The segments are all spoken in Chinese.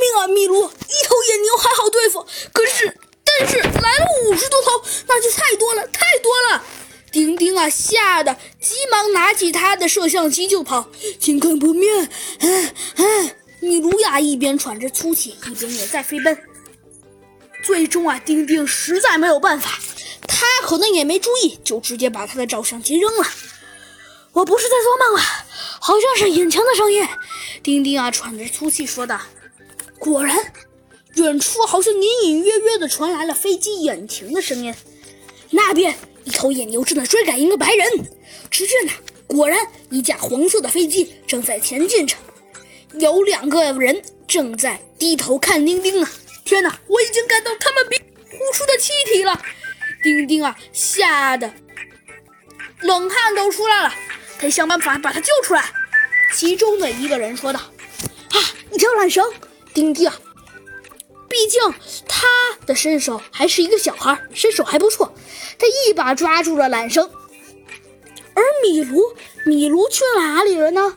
命啊，米卢！一头野牛还好对付，可是，但是来了五十多头，那就太多了，太多了！丁丁啊，吓得急忙拿起他的摄像机就跑，请看封面。哎，米卢呀，一边喘着粗气，一边也在飞奔。最终啊，丁丁实在没有办法，他可能也没注意，就直接把他的照相机扔了。我不是在做梦啊，好像是引擎的声音。丁丁啊，喘着粗气说道。果然，远处好像隐隐约约的传来了飞机引擎的声音。那边一头野牛正在追赶一个白人。只见呢，果然一架黄色的飞机正在前进着，有两个人正在低头看丁丁啊。天哪！我已经感到他们鼻呼出的气体了。丁丁啊，吓得冷汗都出来了。得想办法把他救出来。其中的一个人说道：“啊，一条缆绳。”丁丁啊，毕竟他的身手还是一个小孩，身手还不错。他一把抓住了缆绳。而米卢，米卢去哪里了呢？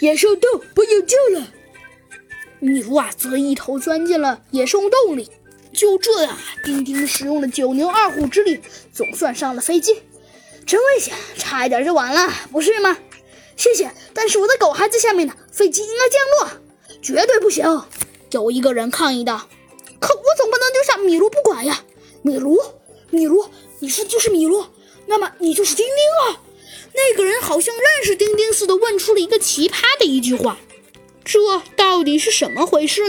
野兽洞不有救了。米卢啊，则一头钻进了野兽洞里。就这样啊，丁丁使用了九牛二虎之力，总算上了飞机。真危险，差一点就完了，不是吗？谢谢，但是我的狗还在下面呢，飞机应该降落，绝对不行！有一个人抗议道：“可我总不能丢下米卢不管呀！”米卢，米卢，你说就是米卢，那么你就是丁丁啊？那个人好像认识丁丁似的，问出了一个奇葩的一句话，这到底是什么回事？